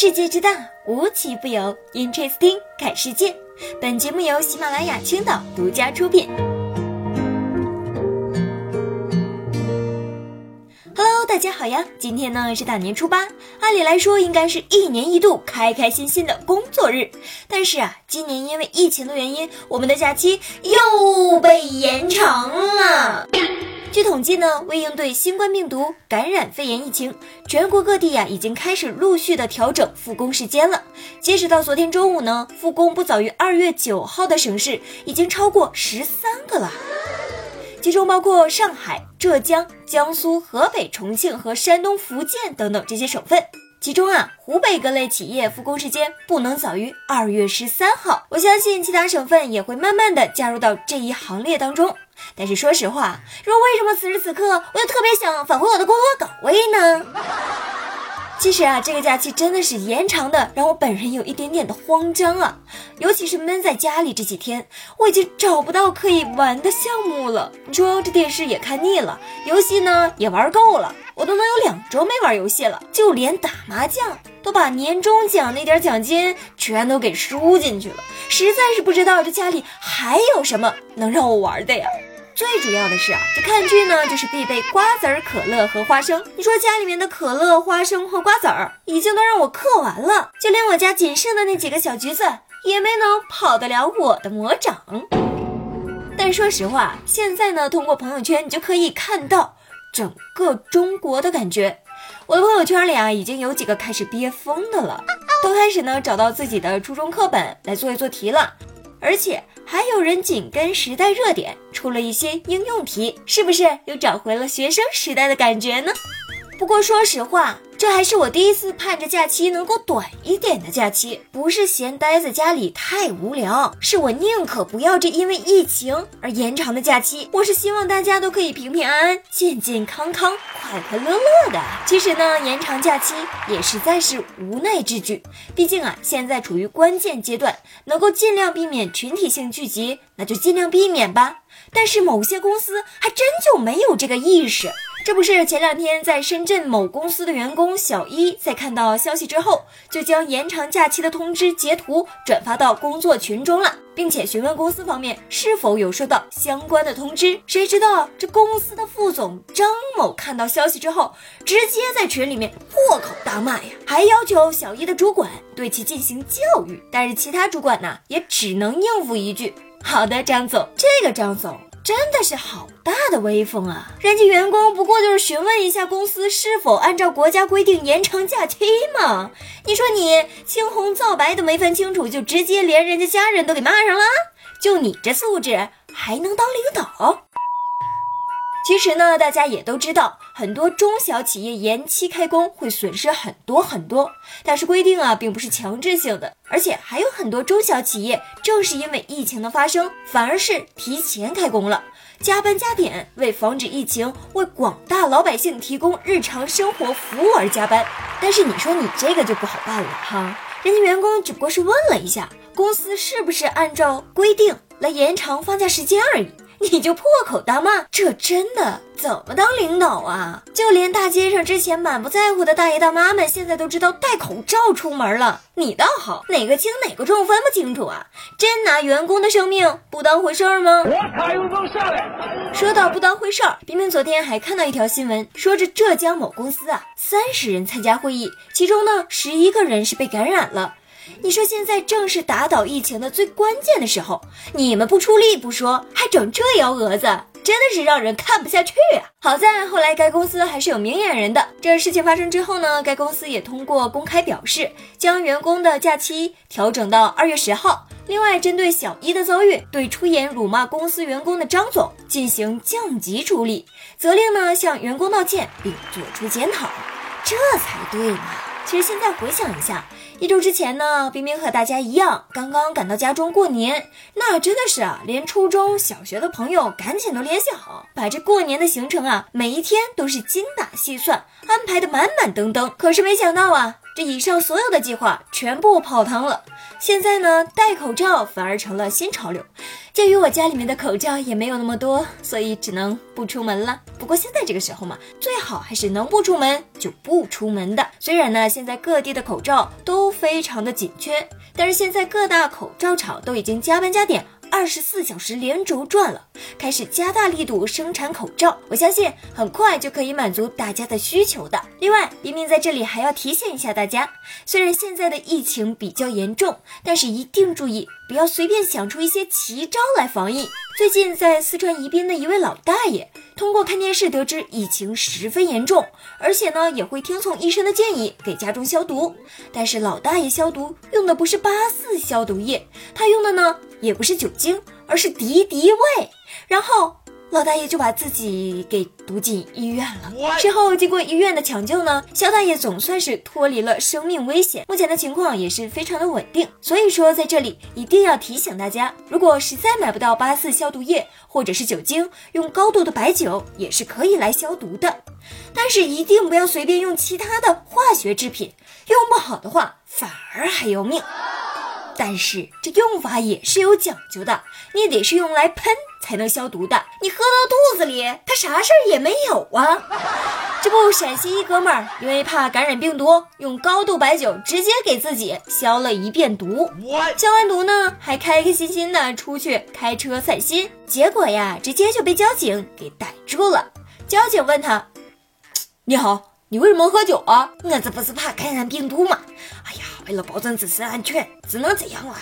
世界之大，无奇不有。Interesting，看世界。本节目由喜马拉雅青岛独家出品。Hello，大家好呀！今天呢是大年初八，按理来说应该是一年一度开开心心的工作日，但是啊，今年因为疫情的原因，我们的假期又被延长了。统计呢，为应对新冠病毒感染肺炎疫情，全国各地呀已经开始陆续的调整复工时间了。截止到昨天中午呢，复工不早于二月九号的省市已经超过十三个了，其中包括上海、浙江、江苏、河北、重庆和山东、福建等等这些省份。其中啊，湖北各类企业复工时间不能早于二月十三号。我相信其他省份也会慢慢的加入到这一行列当中。但是说实话，说为什么此时此刻我又特别想返回我的工作岗位呢？其实啊，这个假期真的是延长的，让我本人有一点点的慌张啊。尤其是闷在家里这几天，我已经找不到可以玩的项目了。你说这电视也看腻了，游戏呢也玩够了，我都能有两周没玩游戏了。就连打麻将，都把年终奖那点奖金全都给输进去了，实在是不知道这家里还有什么能让我玩的呀。最主要的是啊，这看剧呢就是必备瓜子儿、可乐和花生。你说家里面的可乐、花生和瓜子儿已经都让我嗑完了，就连我家仅剩的那几个小橘子也没能跑得了我的魔掌。但说实话，现在呢，通过朋友圈你就可以看到整个中国的感觉。我的朋友圈里啊，已经有几个开始憋疯的了，都开始呢找到自己的初中课本来做一做题了，而且。还有人紧跟时代热点出了一些应用题，是不是又找回了学生时代的感觉呢？不过说实话。这还是我第一次盼着假期能够短一点的假期，不是嫌待在家里太无聊，是我宁可不要这因为疫情而延长的假期。我是希望大家都可以平平安安、健健康康、快快乐乐的。其实呢，延长假期也实在是无奈之举，毕竟啊，现在处于关键阶段，能够尽量避免群体性聚集，那就尽量避免吧。但是某些公司还真就没有这个意识。这不是前两天在深圳某公司的员工小一，在看到消息之后，就将延长假期的通知截图转发到工作群中了，并且询问公司方面是否有收到相关的通知。谁知道这公司的副总张某看到消息之后，直接在群里面破口大骂呀，还要求小一的主管对其进行教育。但是其他主管呢，也只能应付一句：“好的，张总。”这个张总。真的是好大的威风啊！人家员工不过就是询问一下公司是否按照国家规定延长假期嘛。你说你青红皂白都没分清楚，就直接连人家家人都给骂上了？就你这素质，还能当领导？其实呢，大家也都知道，很多中小企业延期开工会损失很多很多。但是规定啊，并不是强制性的，而且还有很多中小企业正是因为疫情的发生，反而是提前开工了，加班加点，为防止疫情，为广大老百姓提供日常生活服务而加班。但是你说你这个就不好办了哈，人家员工只不过是问了一下，公司是不是按照规定来延长放假时间而已。你就破口大骂，这真的怎么当领导啊？就连大街上之前满不在乎的大爷大妈们，现在都知道戴口罩出门了。你倒好，哪个轻哪个重分不清楚啊？真拿员工的生命不当回事儿吗？我卡又能下来。说到不当回事儿，冰冰昨天还看到一条新闻，说这浙江某公司啊，三十人参加会议，其中呢十一个人是被感染了。你说现在正是打倒疫情的最关键的时候，你们不出力不说，还整这幺蛾子，真的是让人看不下去啊！好在后来该公司还是有明眼人的。这事情发生之后呢，该公司也通过公开表示，将员工的假期调整到二月十号。另外，针对小一的遭遇，对出言辱骂公司员工的张总进行降级处理，责令呢向员工道歉并作出检讨，这才对嘛。其实现在回想一下。一周之前呢，冰冰和大家一样，刚刚赶到家中过年，那真的是啊，连初中小学的朋友赶紧都联系好，把这过年的行程啊，每一天都是精打细算，安排的满满登登。可是没想到啊，这以上所有的计划全部泡汤了。现在呢，戴口罩反而成了新潮流。鉴于我家里面的口罩也没有那么多，所以只能不出门了。不过现在这个时候嘛，最好还是能不出门就不出门的。虽然呢，现在各地的口罩都非常的紧缺，但是现在各大口罩厂都已经加班加点。二十四小时连轴转了，开始加大力度生产口罩，我相信很快就可以满足大家的需求的。另外，冰冰在这里还要提醒一下大家，虽然现在的疫情比较严重，但是一定注意，不要随便想出一些奇招来防疫。最近在四川宜宾的一位老大爷。通过看电视得知疫情十分严重，而且呢也会听从医生的建议给家中消毒。但是老大爷消毒用的不是八四消毒液，他用的呢也不是酒精，而是敌敌畏。然后。老大爷就把自己给毒进医院了。之后经过医院的抢救呢，肖大爷总算是脱离了生命危险，目前的情况也是非常的稳定。所以说，在这里一定要提醒大家，如果实在买不到八四消毒液或者是酒精，用高度的白酒也是可以来消毒的。但是一定不要随便用其他的化学制品，用不好的话反而还要命。但是这用法也是有讲究的，你得是用来喷才能消毒的。你喝到肚子里，它啥事儿也没有啊。这不，陕西一哥们儿因为怕感染病毒，用高度白酒直接给自己消了一遍毒。消完毒呢，还开开心心的出去开车散心，结果呀，直接就被交警给逮住了。交警问他：“你好，你为什么喝酒啊？”我这不是怕感染病毒吗？为了保证自身安全，只能这样了。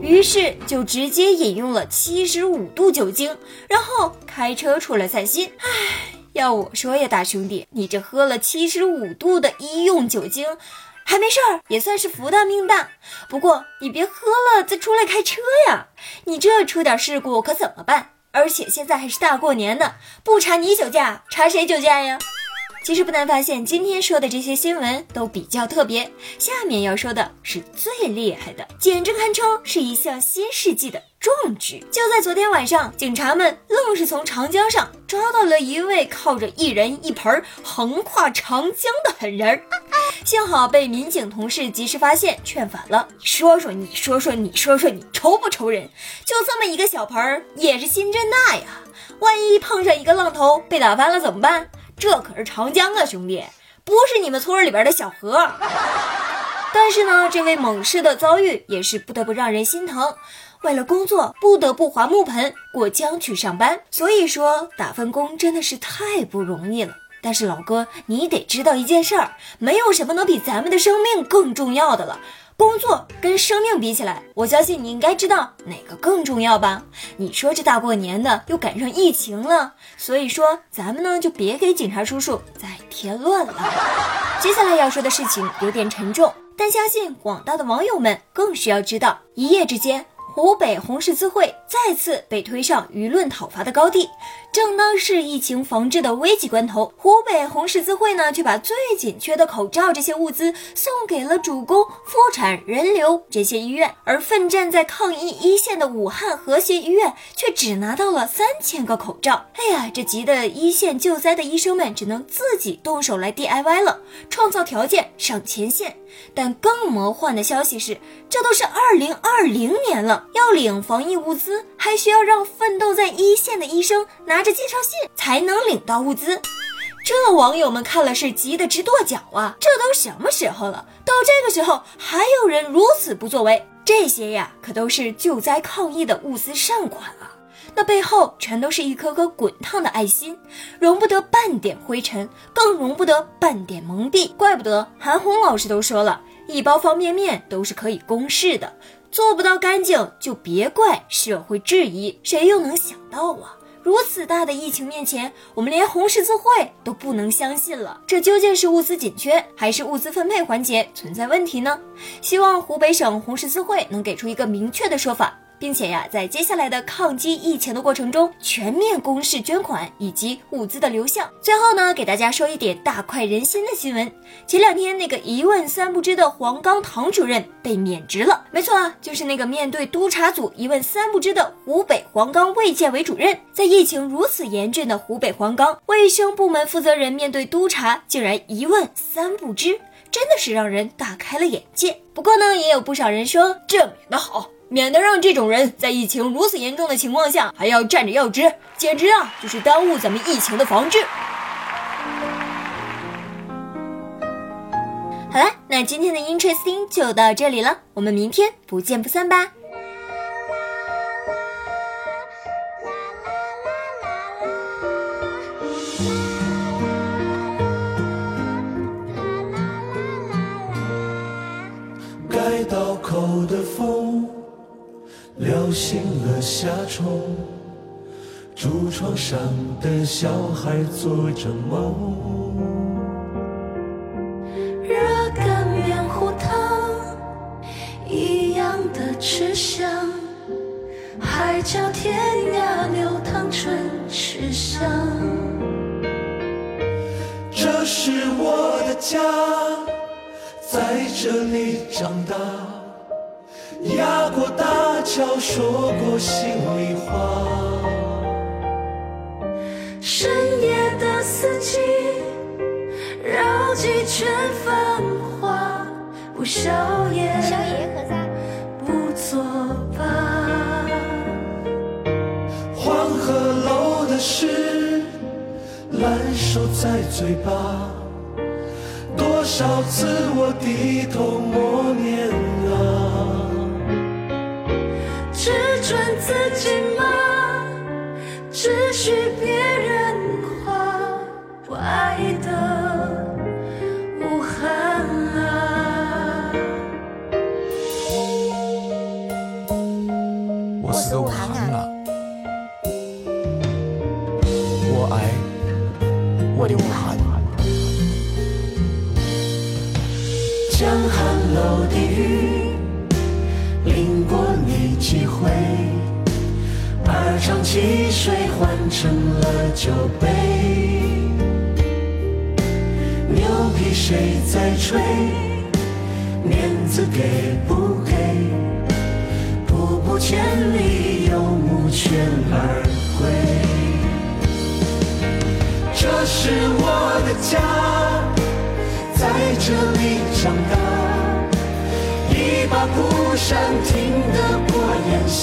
于是就直接饮用了七十五度酒精，然后开车出来散心。唉，要我说呀，大兄弟，你这喝了七十五度的医用酒精，还没事儿，也算是福大命大。不过你别喝了再出来开车呀，你这出点事故可怎么办？而且现在还是大过年的，不查你酒驾，查谁酒驾呀？其实不难发现，今天说的这些新闻都比较特别。下面要说的是最厉害的，简直堪称是一项新世纪的壮举。就在昨天晚上，警察们愣是从长江上抓到了一位靠着一人一盆横跨长江的狠人儿。幸好被民警同事及时发现，劝返了。你说说，你说说，你说说，你愁不愁人？就这么一个小盆儿，也是心真大呀！万一碰上一个浪头被打翻了怎么办？这可是长江啊，兄弟，不是你们村里边的小河。但是呢，这位猛士的遭遇也是不得不让人心疼。为了工作，不得不划木盆过江去上班。所以说，打份工真的是太不容易了。但是老哥，你得知道一件事儿，没有什么能比咱们的生命更重要的了。工作跟生命比起来，我相信你应该知道哪个更重要吧？你说这大过年的又赶上疫情了，所以说咱们呢就别给警察叔叔再添乱了。接下来要说的事情有点沉重，但相信广大的网友们更需要知道，一夜之间。湖北红十字会再次被推上舆论讨伐的高地，正当是疫情防治的危急关头，湖北红十字会呢却把最紧缺的口罩这些物资送给了主攻妇产、人流这些医院，而奋战在抗疫一线的武汉和谐医院却只拿到了三千个口罩。哎呀，这急得一线救灾的医生们只能自己动手来 DIY 了，创造条件上前线。但更魔幻的消息是，这都是二零二零年了，要领防疫物资，还需要让奋斗在一线的医生拿着介绍信才能领到物资。这网友们看了是急得直跺脚啊！这都什么时候了，到这个时候还有人如此不作为？这些呀，可都是救灾抗疫的物资善款啊！那背后全都是一颗颗滚烫的爱心，容不得半点灰尘，更容不得半点蒙蔽。怪不得韩红老师都说了，一包方便面都是可以公示的，做不到干净就别怪社会质疑。谁又能想到啊？如此大的疫情面前，我们连红十字会都不能相信了。这究竟是物资紧缺，还是物资分配环节存在问题呢？希望湖北省红十字会能给出一个明确的说法。并且呀，在接下来的抗击疫情的过程中，全面公示捐款以及物资的流向。最后呢，给大家说一点大快人心的新闻：前两天那个一问三不知的黄冈唐主任被免职了。没错啊，就是那个面对督查组一问三不知的湖北黄冈卫健委主任。在疫情如此严峻的湖北黄冈，卫生部门负责人面对督查，竟然一问三不知。真的是让人大开了眼界。不过呢，也有不少人说这免得好，免得让这种人在疫情如此严重的情况下还要站着要职，简直啊就是耽误咱们疫情的防治。好了，那今天的 Interesting 就到这里了，我们明天不见不散吧。醒了夏虫，竹床上的小孩做着梦。热干面糊汤一样的吃香，海角天涯流淌春池香。这是我的家，在这里长大。压过大悄，说过心里话。深夜的四季，绕几圈繁华，不宵夜，不作罢。黄鹤楼的诗，烂熟在嘴巴，多少次我低头酒杯。牛皮谁在吹？面子给不给？步步千里，游牧犬儿归。这是我的家，在这里长大。一把蒲扇听得过炎夏，